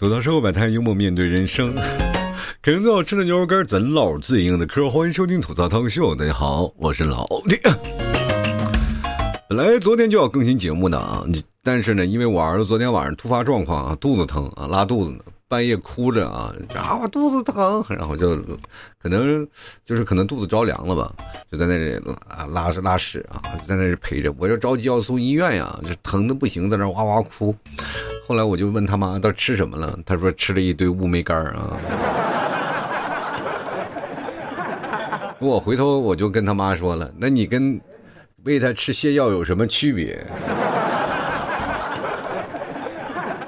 吐槽社会百态，幽默面对人生。啃最好吃的牛肉干，咱唠最硬的嗑。欢迎收听吐槽汤秀，大家好，我是老弟。本来昨天就要更新节目的啊，但是呢，因为我儿子昨天晚上突发状况啊，肚子疼啊，拉肚子呢。半夜哭着啊，啊我肚子疼，然后就可能就是可能肚子着凉了吧，就在那里拉拉拉屎啊，就在那里陪着，我就着急要送医院呀，就疼的不行，在那哇哇哭。后来我就问他妈，他吃什么了？他说吃了一堆乌梅干啊。我回头我就跟他妈说了，那你跟喂他吃泻药有什么区别？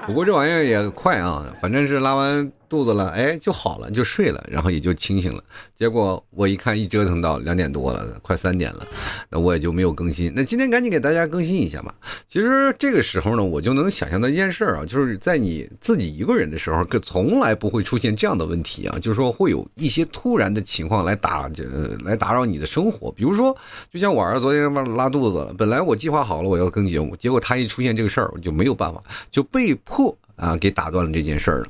不过这玩意儿也快啊，反正是拉完。肚子了，哎，就好了，就睡了，然后也就清醒了。结果我一看，一折腾到两点多了，快三点了，那我也就没有更新。那今天赶紧给大家更新一下吧。其实这个时候呢，我就能想象到一件事啊，就是在你自己一个人的时候，可从来不会出现这样的问题啊，就是说会有一些突然的情况来打，呃，来打扰你的生活。比如说，就像我儿子昨天拉肚子了，本来我计划好了我要更节目，结果他一出现这个事儿，我就没有办法，就被迫。啊，给打断了这件事儿了。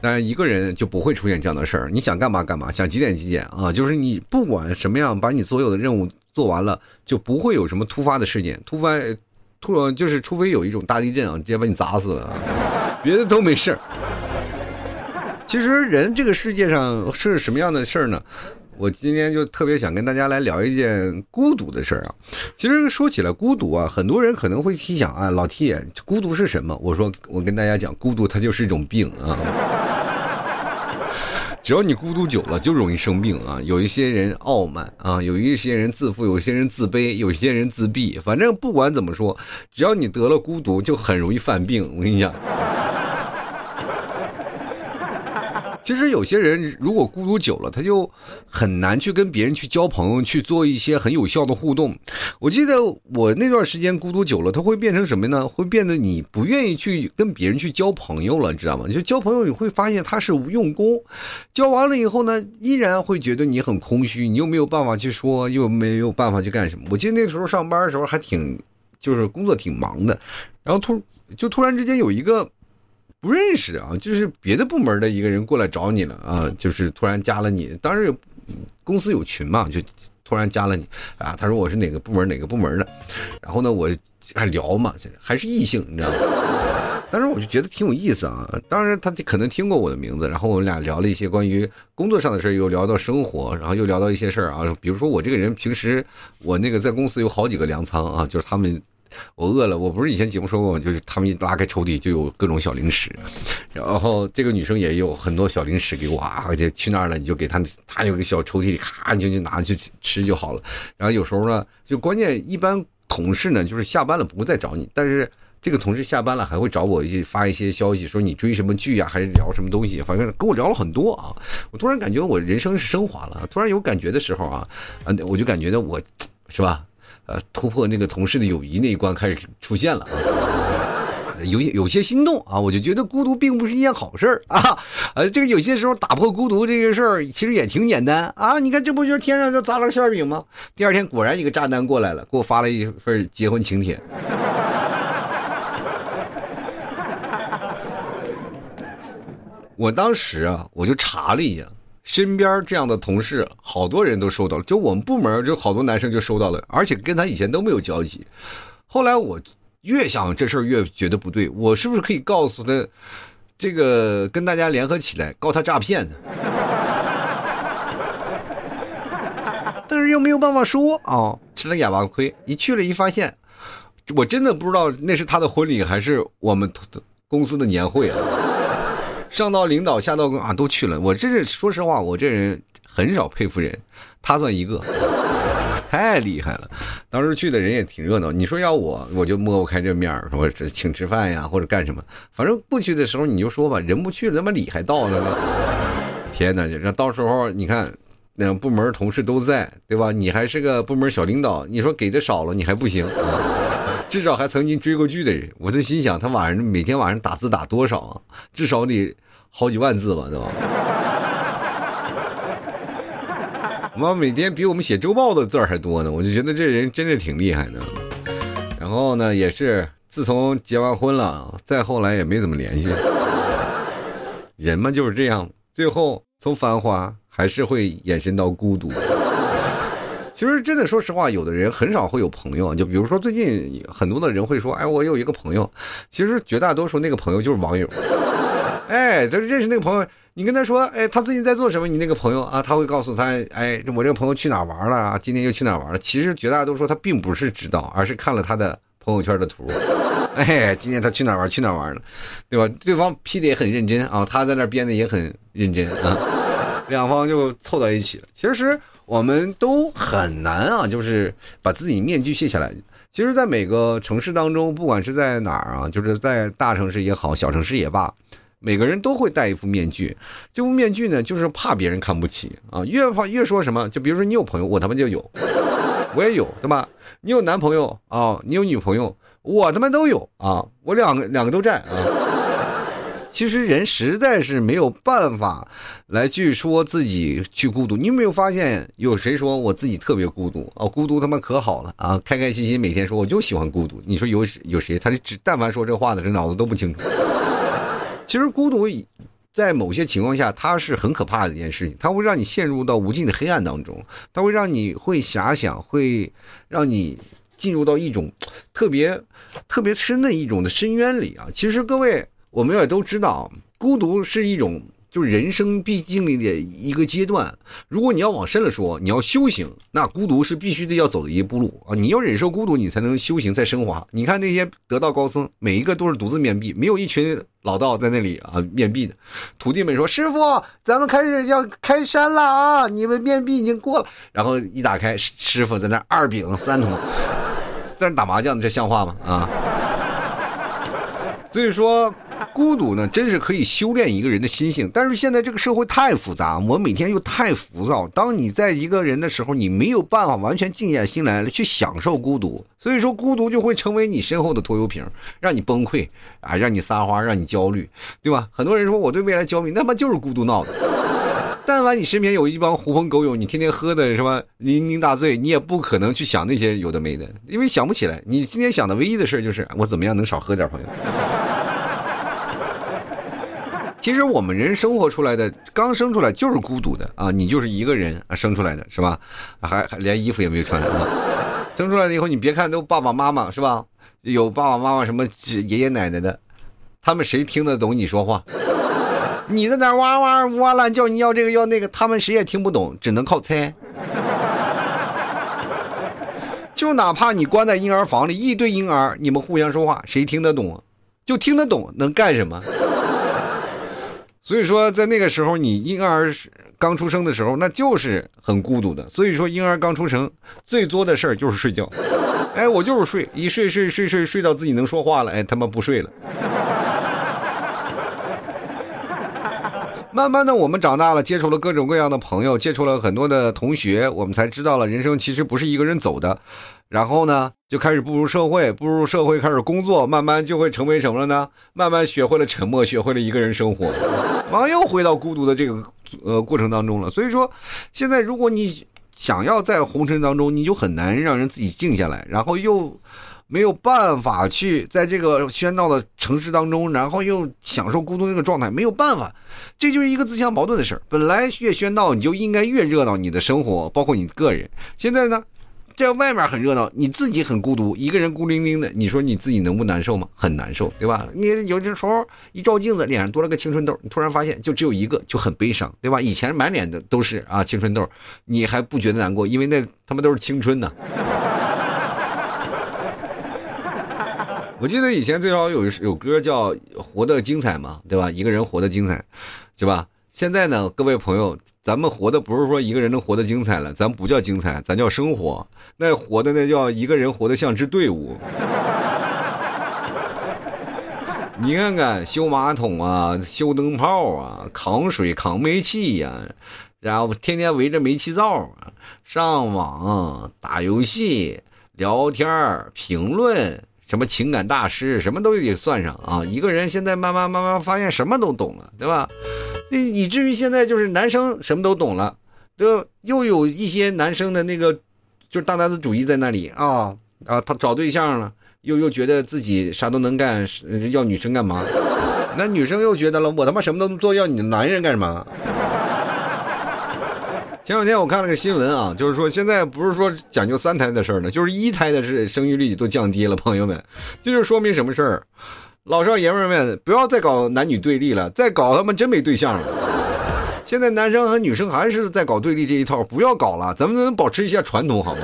当然，一个人就不会出现这样的事儿。你想干嘛干嘛，想几点几点啊？就是你不管什么样，把你所有的任务做完了，就不会有什么突发的事件。突发突就是除非有一种大地震啊，直接把你砸死了，别的都没事儿。其实人这个世界上是什么样的事儿呢？我今天就特别想跟大家来聊一件孤独的事儿啊。其实说起来孤独啊，很多人可能会心想啊，老 T，孤独是什么？我说我跟大家讲，孤独它就是一种病啊。只要你孤独久了，就容易生病啊。有一些人傲慢啊，有一些人自负，有些人自卑，有些人自闭。反正不管怎么说，只要你得了孤独，就很容易犯病。我跟你讲。其实有些人如果孤独久了，他就很难去跟别人去交朋友，去做一些很有效的互动。我记得我那段时间孤独久了，他会变成什么呢？会变得你不愿意去跟别人去交朋友了，你知道吗？就交朋友你会发现他是无用功，交完了以后呢，依然会觉得你很空虚，你又没有办法去说，又没有办法去干什么。我记得那时候上班的时候还挺，就是工作挺忙的，然后突就突然之间有一个。不认识啊，就是别的部门的一个人过来找你了啊，就是突然加了你。当时有公司有群嘛，就突然加了你啊。他说我是哪个部门哪个部门的，然后呢，我还聊嘛，现在还是异性，你知道吗？当时我就觉得挺有意思啊。当然他可能听过我的名字，然后我们俩聊了一些关于工作上的事又聊到生活，然后又聊到一些事儿啊，比如说我这个人平时我那个在公司有好几个粮仓啊，就是他们。我饿了，我不是以前节目说过，就是他们一拉开抽屉就有各种小零食，然后这个女生也有很多小零食给我啊，而且去那儿了你就给她，她有个小抽屉里，咔你就就拿去吃就好了。然后有时候呢，就关键一般同事呢，就是下班了不会再找你，但是这个同事下班了还会找我发一些消息，说你追什么剧啊，还是聊什么东西，反正跟我聊了很多啊。我突然感觉我人生是升华了，突然有感觉的时候啊，啊，我就感觉到我是吧？呃，突破那个同事的友谊那一关开始出现了，有有些心动啊，我就觉得孤独并不是一件好事啊，呃，这个有些时候打破孤独这个事儿其实也挺简单啊，你看这不就是天上就砸了个馅饼吗？第二天果然一个炸弹过来了，给我发了一份结婚请帖。我当时啊，我就查了一下。身边这样的同事，好多人都收到了，就我们部门就好多男生就收到了，而且跟他以前都没有交集。后来我越想这事儿越觉得不对，我是不是可以告诉他，这个跟大家联合起来告他诈骗呢？但是又没有办法说啊，吃了哑巴亏。一去了，一发现，我真的不知道那是他的婚礼还是我们公司的年会啊。上到领导，下到啊都去了。我这是说实话，我这人很少佩服人，他算一个，太厉害了。当时去的人也挺热闹。你说要我，我就摸不开这面儿，说请吃饭呀，或者干什么。反正不去的时候你就说吧，人不去了，他妈礼还到了呢。天哪，这到时候你看，那部门同事都在，对吧？你还是个部门小领导，你说给的少了，你还不行。至少还曾经追过剧的人，我就心想，他晚上每天晚上打字打多少啊？至少得好几万字吧，对吧？妈，每天比我们写周报的字儿还多呢，我就觉得这人真的挺厉害的。然后呢，也是自从结完婚了，再后来也没怎么联系。人嘛就是这样，最后从繁华还是会延伸到孤独。其实真的，说实话，有的人很少会有朋友。就比如说最近很多的人会说：“哎，我有一个朋友。”其实绝大多数那个朋友就是网友。哎，他认识那个朋友，你跟他说：“哎，他最近在做什么？”你那个朋友啊，他会告诉他：“哎，我这个朋友去哪玩了啊？今天又去哪玩了？”其实绝大多数他并不是知道，而是看了他的朋友圈的图。哎，今天他去哪玩？去哪玩了？对吧？对方 P 的也很认真啊，他在那编的也很认真啊，两方就凑到一起了。其实。我们都很难啊，就是把自己面具卸下来。其实，在每个城市当中，不管是在哪儿啊，就是在大城市也好，小城市也罢，每个人都会戴一副面具。这副面具呢，就是怕别人看不起啊。越怕越说什么，就比如说你有朋友，我他妈就有，我也有，对吧？你有男朋友啊，你有女朋友，我他妈都有啊，我两个两个都占啊。其实人实在是没有办法来去说自己去孤独。你有没有发现有谁说我自己特别孤独啊？孤独他妈可好了啊！开开心心每天说我就喜欢孤独。你说有有谁？他只但凡说这话的，这脑子都不清楚。其实孤独在某些情况下，它是很可怕的一件事情，它会让你陷入到无尽的黑暗当中，它会让你会遐想，会让你进入到一种特别特别深的一种的深渊里啊！其实各位。我们也都知道，孤独是一种就是人生必经历的一个阶段。如果你要往深了说，你要修行，那孤独是必须得要走的一步路啊！你要忍受孤独，你才能修行再升华。你看那些得道高僧，每一个都是独自面壁，没有一群老道在那里啊面壁的。徒弟们说：“师傅，咱们开始要开山了啊！你们面壁已经过了。”然后一打开，师傅在那二饼三筒，在那打麻将，这像话吗？啊！所以说。孤独呢，真是可以修炼一个人的心性。但是现在这个社会太复杂，我每天又太浮躁。当你在一个人的时候，你没有办法完全静下心来去享受孤独。所以说，孤独就会成为你身后的拖油瓶，让你崩溃啊，让你撒欢，让你焦虑，对吧？很多人说我对未来焦虑，那么就是孤独闹的。但凡你身边有一帮狐朋狗友，你天天喝的什么酩酊大醉，你也不可能去想那些有的没的，因为想不起来。你今天想的唯一的事就是我怎么样能少喝点，朋友。其实我们人生活出来的，刚生出来就是孤独的啊！你就是一个人啊，生出来的是吧？还还连衣服也没穿啊！生出来了以后，你别看都爸爸妈妈是吧？有爸爸妈妈什么爷爷奶奶的，他们谁听得懂你说话？你在那哇哇哇乱叫，你要这个要那个，他们谁也听不懂，只能靠猜。就哪怕你关在婴儿房里，一堆婴儿，你们互相说话，谁听得懂？就听得懂，能干什么？所以说，在那个时候，你婴儿刚出生的时候，那就是很孤独的。所以说，婴儿刚出生，最多的事儿就是睡觉。哎，我就是睡，一睡睡睡睡睡到自己能说话了，哎，他妈不睡了。慢慢的，我们长大了，接触了各种各样的朋友，接触了很多的同学，我们才知道了人生其实不是一个人走的。然后呢，就开始步入社会，步入社会开始工作，慢慢就会成为什么了呢？慢慢学会了沉默，学会了一个人生活，然后又回到孤独的这个呃过程当中了。所以说，现在如果你想要在红尘当中，你就很难让人自己静下来，然后又没有办法去在这个喧闹的城市当中，然后又享受孤独那个状态，没有办法，这就是一个自相矛盾的事儿。本来越喧闹，你就应该越热闹，你的生活包括你个人，现在呢？这外面很热闹，你自己很孤独，一个人孤零零的，你说你自己能不难受吗？很难受，对吧？你有的时候一照镜子，脸上多了个青春痘，你突然发现就只有一个，就很悲伤，对吧？以前满脸的都是啊青春痘，你还不觉得难过，因为那他妈都是青春呢。我记得以前最少有有歌叫《活得精彩》嘛，对吧？一个人活得精彩，是吧？现在呢，各位朋友，咱们活的不是说一个人能活得精彩了，咱不叫精彩，咱叫生活。那活的那叫一个人活得像支队伍。你看看修马桶啊，修灯泡啊，扛水扛煤气呀，然后天天围着煤气灶上网打游戏、聊天评论。什么情感大师，什么都得算上啊！一个人现在慢慢慢慢发现什么都懂了，对吧？那以至于现在就是男生什么都懂了，都又有一些男生的那个就是大男子主义在那里啊啊！他找对象了，又又觉得自己啥都能干，要女生干嘛？那女生又觉得了，我他妈什么都做，要你的男人干什么？前两天我看了个新闻啊，就是说现在不是说讲究三胎的事儿呢，就是一胎的是生育率都降低了，朋友们，这就说明什么事儿？老少爷们们不要再搞男女对立了，再搞他妈真没对象了。现在男生和女生还是在搞对立这一套，不要搞了，咱们能保持一下传统好吗？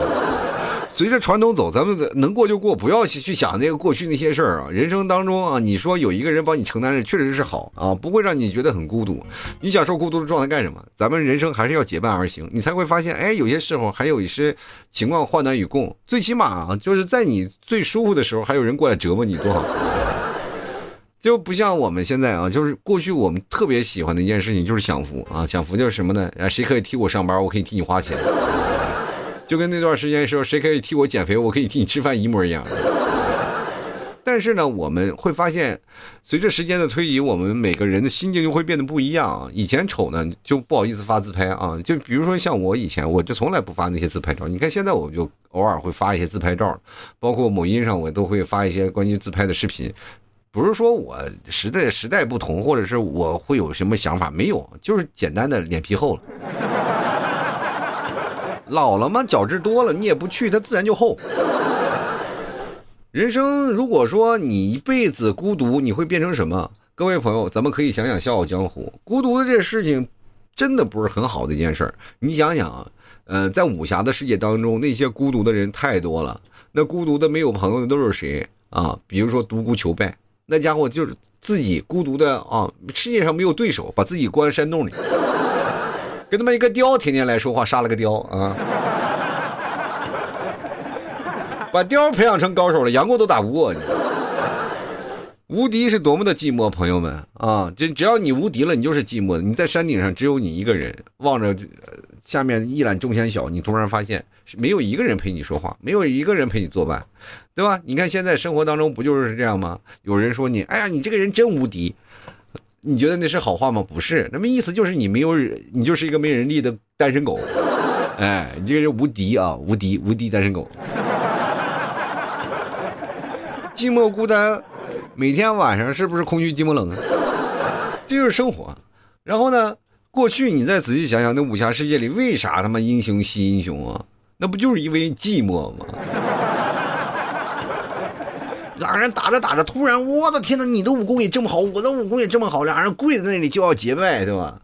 随着传统走，咱们能过就过，不要去想那个过去那些事儿啊。人生当中啊，你说有一个人帮你承担着，确实是好啊，不会让你觉得很孤独。你享受孤独的状态干什么？咱们人生还是要结伴而行，你才会发现，哎，有些时候还有一些情况患难与共。最起码，就是在你最舒服的时候，还有人过来折磨你，多好。就不像我们现在啊，就是过去我们特别喜欢的一件事情就是享福啊，享福就是什么呢？啊，谁可以替我上班，我可以替你花钱。就跟那段时间说谁可以替我减肥，我可以替你吃饭一模一样。但是呢，我们会发现，随着时间的推移，我们每个人的心境就会变得不一样。以前丑呢，就不好意思发自拍啊。就比如说像我以前，我就从来不发那些自拍照。你看现在，我就偶尔会发一些自拍照，包括某音上我都会发一些关于自拍的视频。不是说我时代时代不同，或者是我会有什么想法，没有，就是简单的脸皮厚了。老了嘛，角质多了，你也不去，它自然就厚。人生如果说你一辈子孤独，你会变成什么？各位朋友，咱们可以想想《笑傲江湖》，孤独的这事情，真的不是很好的一件事儿。你想想啊，呃，在武侠的世界当中，那些孤独的人太多了。那孤独的没有朋友的都是谁啊？比如说独孤求败，那家伙就是自己孤独的啊，世界上没有对手，把自己关山洞里。跟他妈一个雕天天来说话，杀了个雕啊！把雕培养成高手了，杨过都打不过你。无敌是多么的寂寞，朋友们啊！就只要你无敌了，你就是寂寞的。你在山顶上只有你一个人，望着下面一览众山小，你突然发现没有一个人陪你说话，没有一个人陪你作伴，对吧？你看现在生活当中不就是这样吗？有人说你，哎呀，你这个人真无敌。你觉得那是好话吗？不是，那么意思就是你没有，你就是一个没人力的单身狗，哎，你这个人无敌啊，无敌无敌单身狗，寂寞孤单，每天晚上是不是空虚寂寞冷啊？这就是生活。然后呢，过去你再仔细想想，那武侠世界里为啥他妈英雄惜英雄啊？那不就是因为寂寞吗？两人打着打着，突然，我的天哪！你的武功也这么好，我的武功也这么好，两人跪在那里就要结拜，对吧？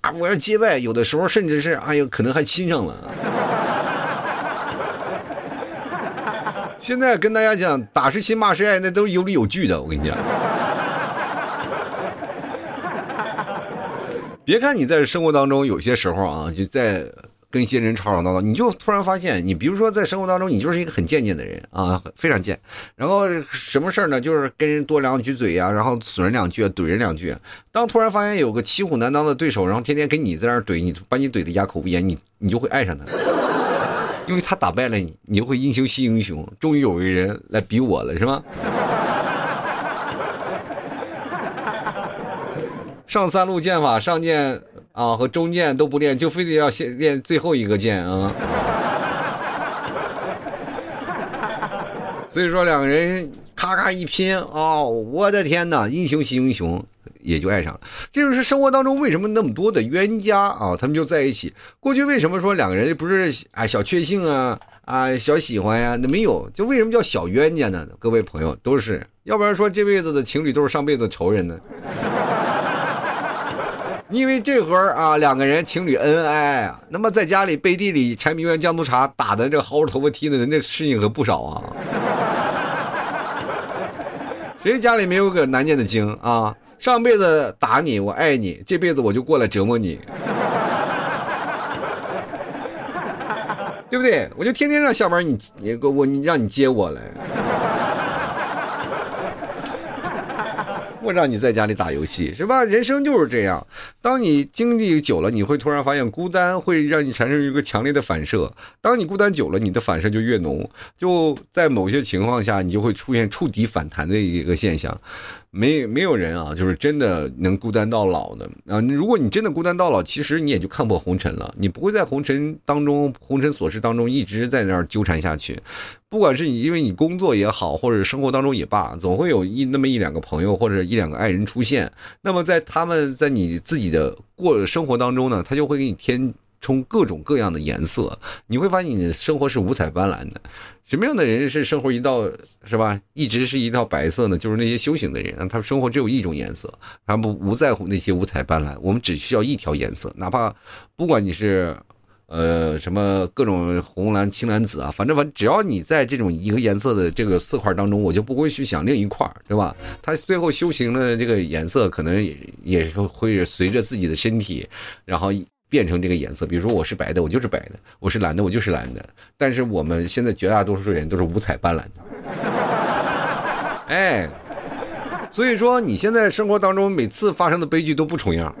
啊，我要结拜，有的时候甚至是，哎呦，可能还亲上了。现在跟大家讲，打是亲，骂是爱，那都有理有据的。我跟你讲，别看你在生活当中有些时候啊，就在。跟一些人吵吵闹闹，你就突然发现，你比如说在生活当中，你就是一个很贱贱的人啊，非常贱。然后什么事儿呢？就是跟人多两句嘴呀，然后损人两句，怼人两句。当突然发现有个骑虎难当的对手，然后天天跟你在那儿怼你，把你怼的哑口无言，你你就会爱上他，因为他打败了你，你就会英雄惜英雄。终于有个人来比我了，是吗？上三路剑法，上剑。啊，和中剑都不练，就非得要先练最后一个剑啊！所以说两个人咔咔一拼啊，我的天哪，英雄惜英雄，也就爱上了。这就是生活当中为什么那么多的冤家啊，他们就在一起。过去为什么说两个人不是啊小确幸啊啊小喜欢呀？那没有，就为什么叫小冤家呢？各位朋友都是，要不然说这辈子的情侣都是上辈子仇人呢？因为这会儿啊，两个人情侣恩爱啊，那么在家里背地里柴米油盐酱醋茶打的这薅着头发踢的人的事情可不少啊。谁家里没有个难念的经啊？上辈子打你，我爱你，这辈子我就过来折磨你，对不对？我就天天让下班你你给我你让你接我来。我让你在家里打游戏是吧？人生就是这样。当你经历久了，你会突然发现孤单会让你产生一个强烈的反射。当你孤单久了，你的反射就越浓。就在某些情况下，你就会出现触底反弹的一个现象。没没有人啊，就是真的能孤单到老的啊！如果你真的孤单到老，其实你也就看破红尘了，你不会在红尘当中、红尘琐事当中一直在那儿纠缠下去。不管是你因为你工作也好，或者生活当中也罢，总会有一那么一两个朋友或者一两个爱人出现。那么在他们在你自己的过生活当中呢，他就会给你添充各种各样的颜色，你会发现你的生活是五彩斑斓的。什么样的人是生活一道是吧？一直是一道白色呢？就是那些修行的人，他生活只有一种颜色，他不不在乎那些五彩斑斓。我们只需要一条颜色，哪怕不管你是呃什么各种红蓝青蓝紫啊，反正反正只要你在这种一个颜色的这个色块当中，我就不会去想另一块，对吧？他最后修行的这个颜色可能也也是会随着自己的身体，然后。变成这个颜色，比如说我是白的，我就是白的；我是蓝的，我就是蓝的。但是我们现在绝大多数人都是五彩斑斓的，哎，所以说你现在生活当中每次发生的悲剧都不重样。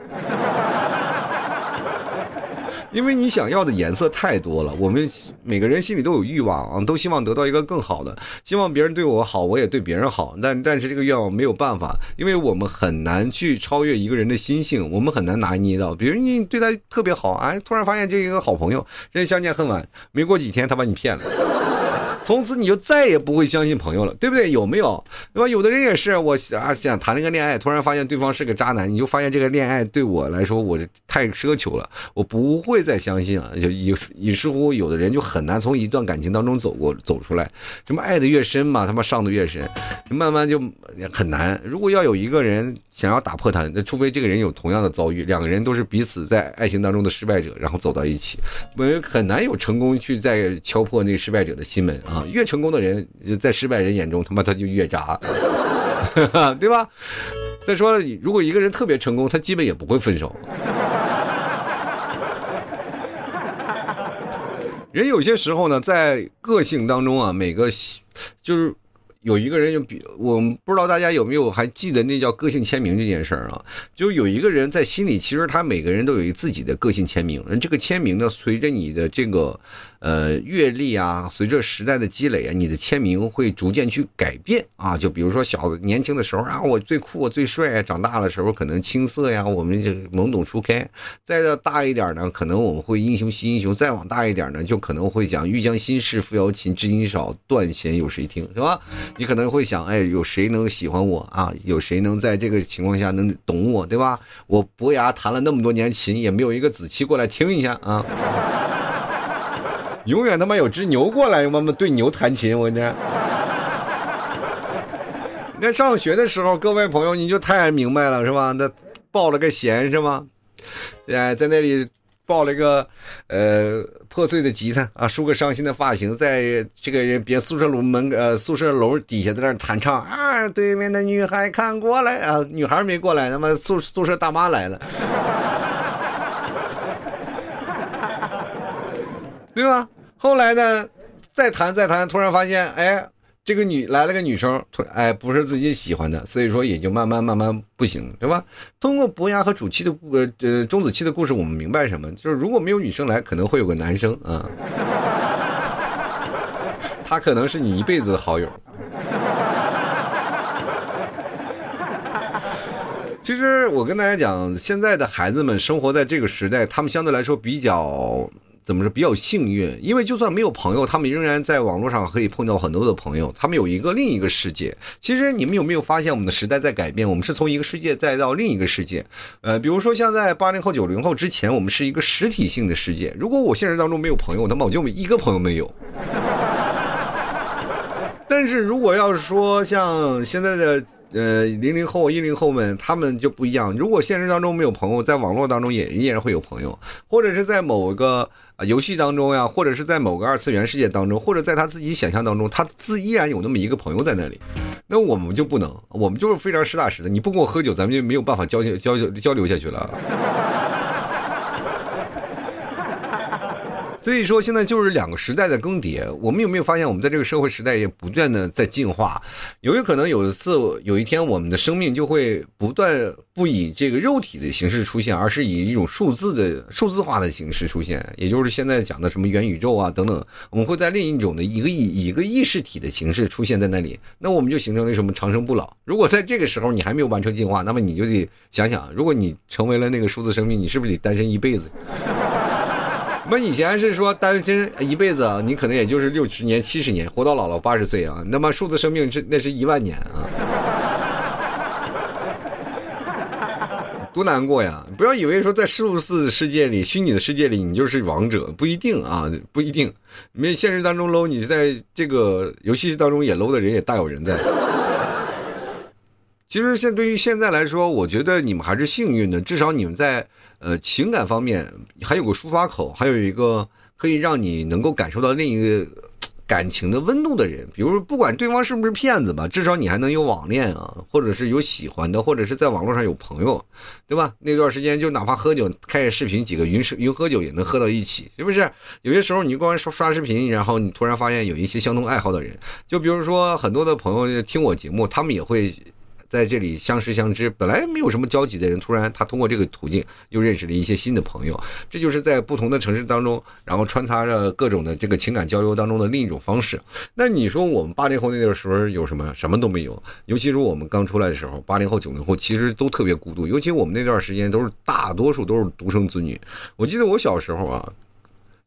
因为你想要的颜色太多了，我们每个人心里都有欲望啊，都希望得到一个更好的，希望别人对我好，我也对别人好。但但是这个愿望没有办法，因为我们很难去超越一个人的心性，我们很难拿捏到。比如你对他特别好，哎，突然发现这一个好朋友，这相见恨晚，没过几天他把你骗了。从此你就再也不会相信朋友了，对不对？有没有？对吧？有的人也是，我啊想谈了个恋爱，突然发现对方是个渣男，你就发现这个恋爱对我来说我太奢求了，我不会再相信了。就于于是乎，有的人就很难从一段感情当中走过走出来。什么爱的越深嘛，他妈上的越深，慢慢就很难。如果要有一个人想要打破他，那除非这个人有同样的遭遇，两个人都是彼此在爱情当中的失败者，然后走到一起，我很难有成功去再敲破那个失败者的心门。啊，越成功的人，在失败人眼中，他妈他就越渣，对吧？再说了，如果一个人特别成功，他基本也不会分手。人有些时候呢，在个性当中啊，每个就是。有一个人就比我们不知道大家有没有还记得那叫个性签名这件事儿啊？就有一个人在心里，其实他每个人都有自己的个性签名。这个签名呢，随着你的这个呃阅历啊，随着时代的积累啊，你的签名会逐渐去改变啊。就比如说小年轻的时候啊，我最酷，我最帅；长大的时候可能青涩呀，我们就懵懂初开。再到大一点呢，可能我们会英雄惜英雄；再往大一点呢，就可能会讲欲将心事付瑶琴，知音少，断弦有谁听，是吧？你可能会想，哎，有谁能喜欢我啊？有谁能在这个情况下能懂我，对吧？我伯牙弹了那么多年琴，也没有一个子期过来听一下啊！永远他妈有只牛过来，妈妈对牛弹琴，我跟你讲。你看上学的时候，各位朋友你就太明白了，是吧？那报了个弦，是吗？哎，在那里。抱了一个，呃，破碎的吉他啊，梳个伤心的发型，在这个人别宿舍楼门呃宿舍楼底下在那弹唱啊，对面的女孩看过来啊，女孩没过来，他妈宿宿舍大妈来了，对吧？后来呢，再谈再谈，突然发现，哎。这个女来了个女生，哎，不是自己喜欢的，所以说也就慢慢慢慢不行，对吧？通过伯牙和主妻的故呃钟子期的故事，我们明白什么？就是如果没有女生来，可能会有个男生啊，他可能是你一辈子的好友。其实我跟大家讲，现在的孩子们生活在这个时代，他们相对来说比较。怎么说比较幸运？因为就算没有朋友，他们仍然在网络上可以碰到很多的朋友。他们有一个另一个世界。其实你们有没有发现，我们的时代在改变？我们是从一个世界再到另一个世界。呃，比如说像在八零后、九零后之前，我们是一个实体性的世界。如果我现实当中没有朋友，那么我就一个朋友没有。但是如果要是说像现在的。呃，零零后、一零后们，他们就不一样。如果现实当中没有朋友，在网络当中也依然会有朋友，或者是在某个游戏当中呀，或者是在某个二次元世界当中，或者在他自己想象当中，他自依然有那么一个朋友在那里。那我们就不能，我们就是非常实打实的。你不跟我喝酒，咱们就没有办法交交交交流下去了。所以说，现在就是两个时代的更迭。我们有没有发现，我们在这个社会时代也不断的在进化？有没有可能有一次，有一天，我们的生命就会不断不以这个肉体的形式出现，而是以一种数字的数字化的形式出现？也就是现在讲的什么元宇宙啊等等，我们会在另一种的一个以一个意识体的形式出现在那里，那我们就形成了什么长生不老？如果在这个时候你还没有完成进化，那么你就得想想，如果你成为了那个数字生命，你是不是得单身一辈子？我们以前是说单身一辈子啊，你可能也就是六十年、七十年，活到老了八十岁啊。那么数字生命是那是一万年啊，多难过呀！不要以为说在数字世界里、虚拟的世界里，你就是王者，不一定啊，不一定。没现实当中 low，你在这个游戏当中也 low 的人也大有人在。其实现对于现在来说，我觉得你们还是幸运的，至少你们在。呃，情感方面还有个抒发口，还有一个可以让你能够感受到另一个感情的温度的人。比如，不管对方是不是骗子吧，至少你还能有网恋啊，或者是有喜欢的，或者是在网络上有朋友，对吧？那段时间就哪怕喝酒，开视频，几个云云喝酒也能喝到一起，是不是？有些时候你光刷刷视频，然后你突然发现有一些相同爱好的人，就比如说很多的朋友听我节目，他们也会。在这里相识相知，本来没有什么交集的人，突然他通过这个途径又认识了一些新的朋友，这就是在不同的城市当中，然后穿插着各种的这个情感交流当中的另一种方式。那你说我们八零后那个时候有什么？什么都没有。尤其是我们刚出来的时候，八零后、九零后其实都特别孤独。尤其我们那段时间都是大多数都是独生子女。我记得我小时候啊。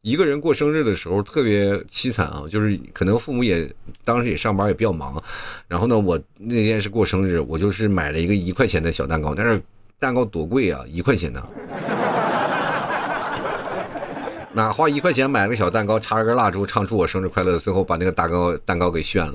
一个人过生日的时候特别凄惨啊，就是可能父母也当时也上班也比较忙，然后呢，我那天是过生日，我就是买了一个一块钱的小蛋糕，但是蛋糕多贵啊，一块钱呢，哪花一块钱买了个小蛋糕，插了根蜡烛，唱出我生日快乐，最后把那个蛋糕蛋糕给炫了。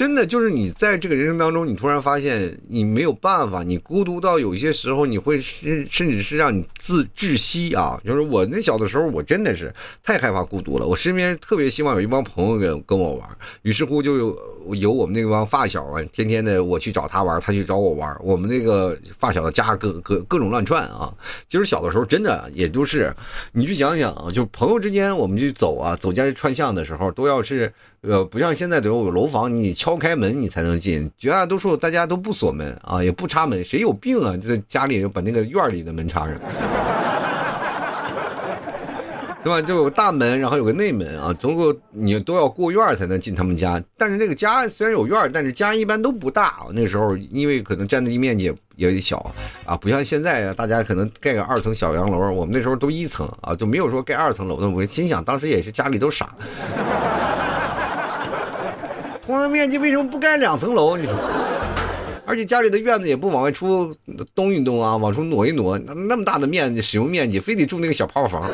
真的就是你在这个人生当中，你突然发现你没有办法，你孤独到有些时候你会甚甚至是让你自窒息啊！就是我那小的时候，我真的是太害怕孤独了。我身边特别希望有一帮朋友跟跟我玩，于是乎就有有我们那帮发小啊，天天的我去找他玩，他去找我玩，我们那个发小的家各各各种乱窜啊。其实小的时候真的也都是，你去想想啊，就朋友之间我们去走啊，走街串巷的时候都要是。呃，不像现在都有楼房，你敲开门你才能进。绝大多数大家都不锁门啊，也不插门，谁有病啊？就在家里把那个院里的门插上，对吧？就有大门，然后有个内门啊，总共你都要过院才能进他们家。但是那个家虽然有院，但是家一般都不大。那时候因为可能占地面积也也小啊，不像现在大家可能盖个二层小洋楼，我们那时候都一层啊，就没有说盖二层楼的。我心想，当时也是家里都傻。同样的面积为什么不盖两层楼？你说，而且家里的院子也不往外出动一动啊，往出挪一挪，那么大的面积使用面积，非得住那个小泡泡房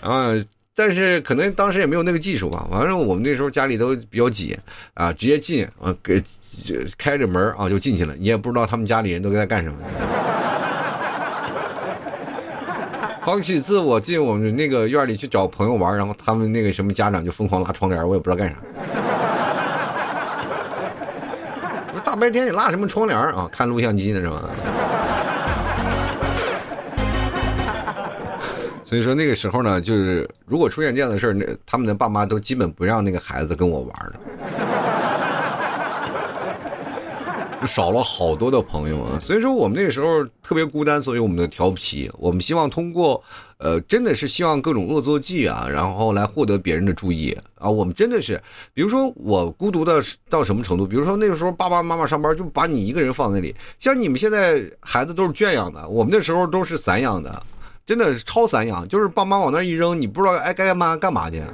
啊！但是可能当时也没有那个技术吧。反正我们那时候家里都比较挤啊，直接进啊，给开着门啊就进去了，你也不知道他们家里人都在干什么。好几次我进我们那个院里去找朋友玩，然后他们那个什么家长就疯狂拉窗帘，我也不知道干啥。大白天你拉什么窗帘啊？看录像机呢是吗？所以说那个时候呢，就是如果出现这样的事儿，那他们的爸妈都基本不让那个孩子跟我玩了。少了好多的朋友啊，所以说我们那个时候特别孤单，所以我们的调皮。我们希望通过，呃，真的是希望各种恶作剧啊，然后来获得别人的注意啊。我们真的是，比如说我孤独的到什么程度？比如说那个时候爸爸妈妈上班就把你一个人放那里，像你们现在孩子都是圈养的，我们那时候都是散养的，真的是超散养，就是爸妈往那一扔，你不知道哎该干嘛干嘛去。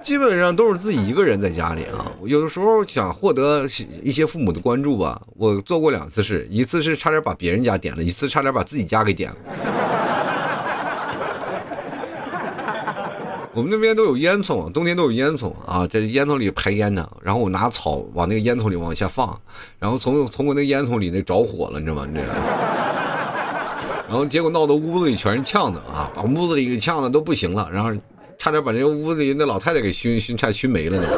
基本上都是自己一个人在家里啊，有的时候想获得一些父母的关注吧。我做过两次事，一次是差点把别人家点了，一次差点把自己家给点了。我们那边都有烟囱，冬天都有烟囱啊，这烟囱里排烟呢。然后我拿草往那个烟囱里往下放，然后从从我那烟囱里那着火了，你知道吗？这，然后结果闹得屋子里全是呛的啊，把屋子里给呛的都不行了，然后。差点把这屋子里那老太太给熏熏差熏没了呢。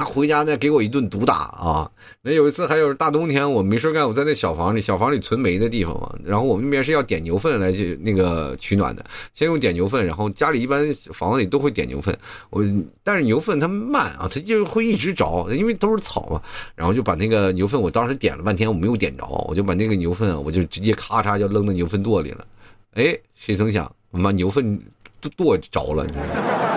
他回家再给我一顿毒打啊！那有一次还有大冬天，我没事干，我在那小房里，小房里存煤的地方嘛。然后我们那边是要点牛粪来去那个取暖的，先用点牛粪，然后家里一般房子里都会点牛粪。我但是牛粪它慢啊，它就会一直着，因为都是草嘛。然后就把那个牛粪，我当时点了半天我没有点着，我就把那个牛粪我就直接咔嚓就扔到牛粪垛里了。哎，谁曾想我把牛粪都垛着了，你知道吗？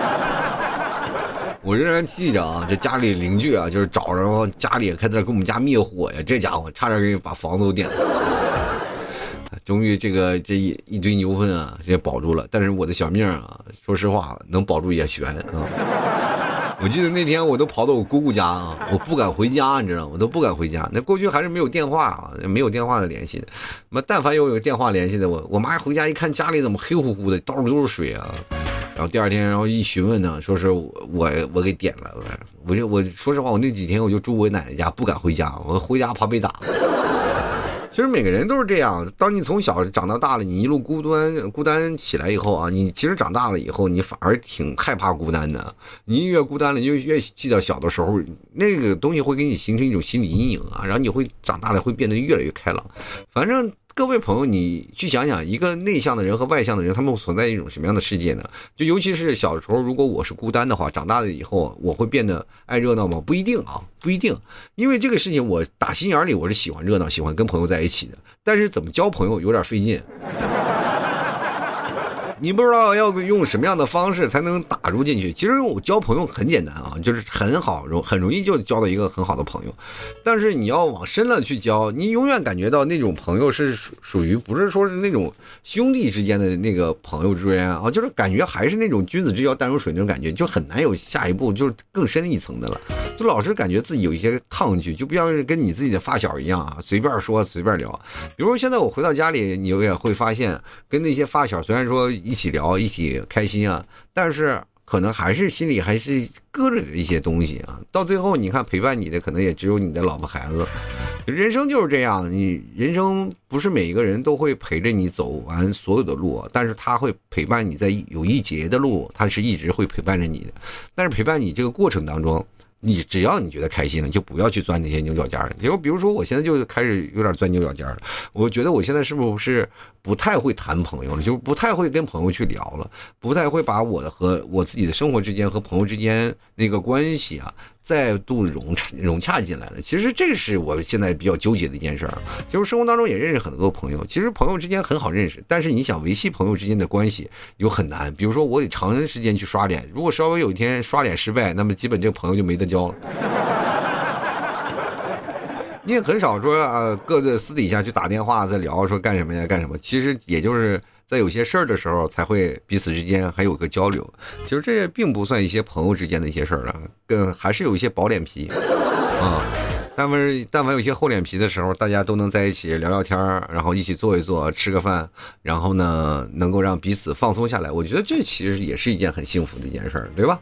我仍然记着啊，这家里邻居啊，就是找着家里开始给我们家灭火呀，这家伙差点给你把房子都点了。终于这个这一一堆牛粪啊，也保住了。但是我的小命啊，说实话，能保住也悬啊。我记得那天我都跑到我姑姑家啊，我不敢回家，你知道吗？我都不敢回家。那过去还是没有电话啊，没有电话的联系的。那但凡有有电话联系的，我我妈回家一看家里怎么黑乎乎的，到处都是水啊。然后第二天，然后一询问呢，说是我我给点了，我就我说实话，我那几天我就住我奶奶家，不敢回家，我回家怕被打。其实每个人都是这样，当你从小长到大了，你一路孤单孤单起来以后啊，你其实长大了以后，你反而挺害怕孤单的。你越孤单了，你就越记得小的时候那个东西会给你形成一种心理阴影啊，然后你会长大了会变得越来越开朗。反正。各位朋友，你去想想，一个内向的人和外向的人，他们存在一种什么样的世界呢？就尤其是小时候，如果我是孤单的话，长大了以后，我会变得爱热闹吗？不一定啊，不一定。因为这个事情，我打心眼里我是喜欢热闹，喜欢跟朋友在一起的。但是怎么交朋友有点费劲。你不知道要用什么样的方式才能打入进去？其实我交朋友很简单啊，就是很好容很容易就交到一个很好的朋友。但是你要往深了去交，你永远感觉到那种朋友是属属于不是说是那种兄弟之间的那个朋友之间啊，就是感觉还是那种君子之交淡如水那种感觉，就很难有下一步就是更深一层的了。就老是感觉自己有一些抗拒，就不像是跟你自己的发小一样啊，随便说随便聊。比如现在我回到家里，你也会发现跟那些发小虽然说。一一起聊，一起开心啊！但是可能还是心里还是搁着一些东西啊。到最后，你看陪伴你的可能也只有你的老婆孩子。人生就是这样，你人生不是每一个人都会陪着你走完所有的路，但是他会陪伴你在有一节的路，他是一直会陪伴着你的。但是陪伴你这个过程当中。你只要你觉得开心了，就不要去钻那些牛角尖儿。比如，比如说，我现在就开始有点钻牛角尖儿了。我觉得我现在是不是不太会谈朋友了？就不太会跟朋友去聊了，不太会把我的和我自己的生活之间和朋友之间那个关系啊。再度融融洽进来了，其实这是我现在比较纠结的一件事儿。就是生活当中也认识很多朋友，其实朋友之间很好认识，但是你想维系朋友之间的关系又很难。比如说我得长时间去刷脸，如果稍微有一天刷脸失败，那么基本这个朋友就没得交了。你也很少说啊，各自私底下去打电话在聊说干什么呀干什么，其实也就是。在有些事儿的时候，才会彼此之间还有个交流。其实这也并不算一些朋友之间的一些事儿了，更还是有一些薄脸皮啊。但凡但凡有些厚脸皮的时候，大家都能在一起聊聊天儿，然后一起坐一坐，吃个饭，然后呢，能够让彼此放松下来。我觉得这其实也是一件很幸福的一件事儿，对吧？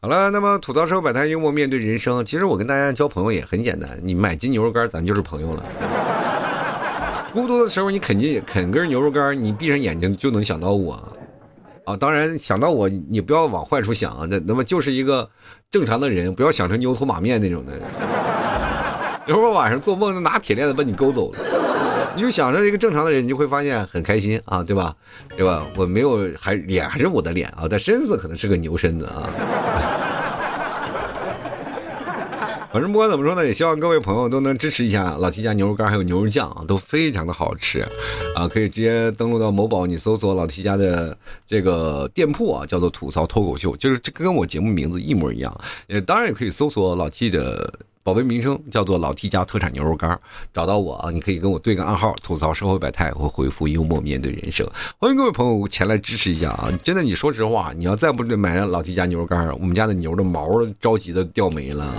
好了，那么吐槽社会百态，幽默面对人生。其实我跟大家交朋友也很简单，你买斤牛肉干，咱就是朋友了。孤独的时候，你啃进啃根牛肉干，你闭上眼睛就能想到我，啊，当然想到我，你不要往坏处想啊，那那么就是一个正常的人，不要想成牛头马面那种的。一会儿晚上做梦拿铁链子把你勾走了，你就想着一个正常的人，你就会发现很开心啊，对吧？对吧？我没有还脸还是我的脸啊，但身子可能是个牛身子啊。反正不管怎么说呢，也希望各位朋友都能支持一下老 T 家牛肉干还有牛肉酱啊，都非常的好吃，啊，可以直接登录到某宝，你搜索老 T 家的这个店铺啊，叫做吐槽脱口秀，就是这跟我节目名字一模一样。呃当然也可以搜索老 T 的。宝贝名称叫做老 T 家特产牛肉干，找到我啊，你可以跟我对个暗号，吐槽社会百态，或回复幽默面对人生。欢迎各位朋友前来支持一下啊！真的，你说实话，你要再不买老 T 家牛肉干，我们家的牛的毛着急的掉没了。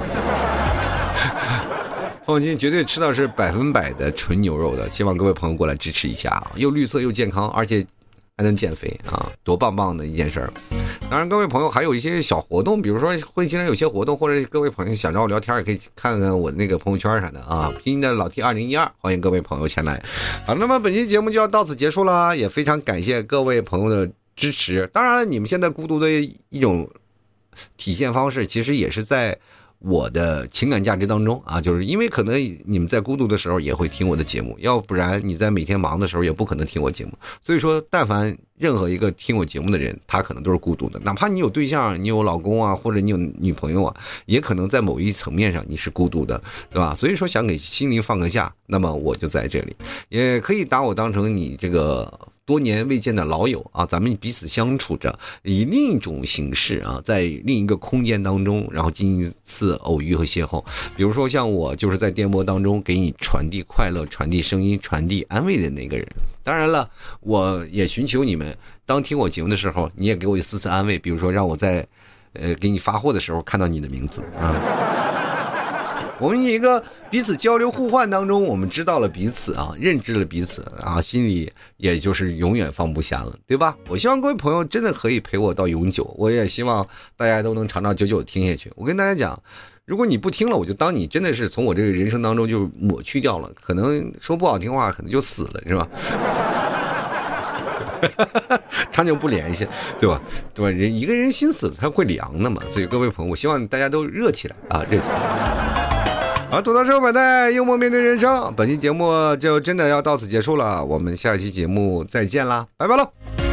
放心，绝对吃到是百分百的纯牛肉的。希望各位朋友过来支持一下啊，又绿色又健康，而且。还能减肥啊，多棒棒的一件事儿！当然，各位朋友还有一些小活动，比如说会经常有些活动，或者各位朋友想找我聊天，也可以看看我那个朋友圈啥的啊。拼音的老 T 二零一二，欢迎各位朋友前来。好，那么本期节目就要到此结束啦，也非常感谢各位朋友的支持。当然，你们现在孤独的一种体现方式，其实也是在。我的情感价值当中啊，就是因为可能你们在孤独的时候也会听我的节目，要不然你在每天忙的时候也不可能听我节目。所以说，但凡任何一个听我节目的人，他可能都是孤独的，哪怕你有对象，你有老公啊，或者你有女朋友啊，也可能在某一层面上你是孤独的，对吧？所以说，想给心灵放个假，那么我就在这里，也可以把我当成你这个。多年未见的老友啊，咱们彼此相处着，以另一种形式啊，在另一个空间当中，然后进行一次偶遇和邂逅。比如说像我，就是在电波当中给你传递快乐、传递声音、传递安慰的那个人。当然了，我也寻求你们，当听我节目的时候，你也给我一丝丝安慰。比如说，让我在，呃，给你发货的时候看到你的名字啊。我们一个彼此交流互换当中，我们知道了彼此啊，认知了彼此啊，心里也就是永远放不下了，对吧？我希望各位朋友真的可以陪我到永久，我也希望大家都能长长久久听下去。我跟大家讲，如果你不听了，我就当你真的是从我这个人生当中就抹去掉了，可能说不好听话，可能就死了，是吧？长久不联系，对吧？对吧？人一个人心死了，他会凉的嘛。所以各位朋友，我希望大家都热起来啊，热起来。好，吐槽社会百态，幽默面对人生。本期节目就真的要到此结束了，我们下期节目再见啦，拜拜喽。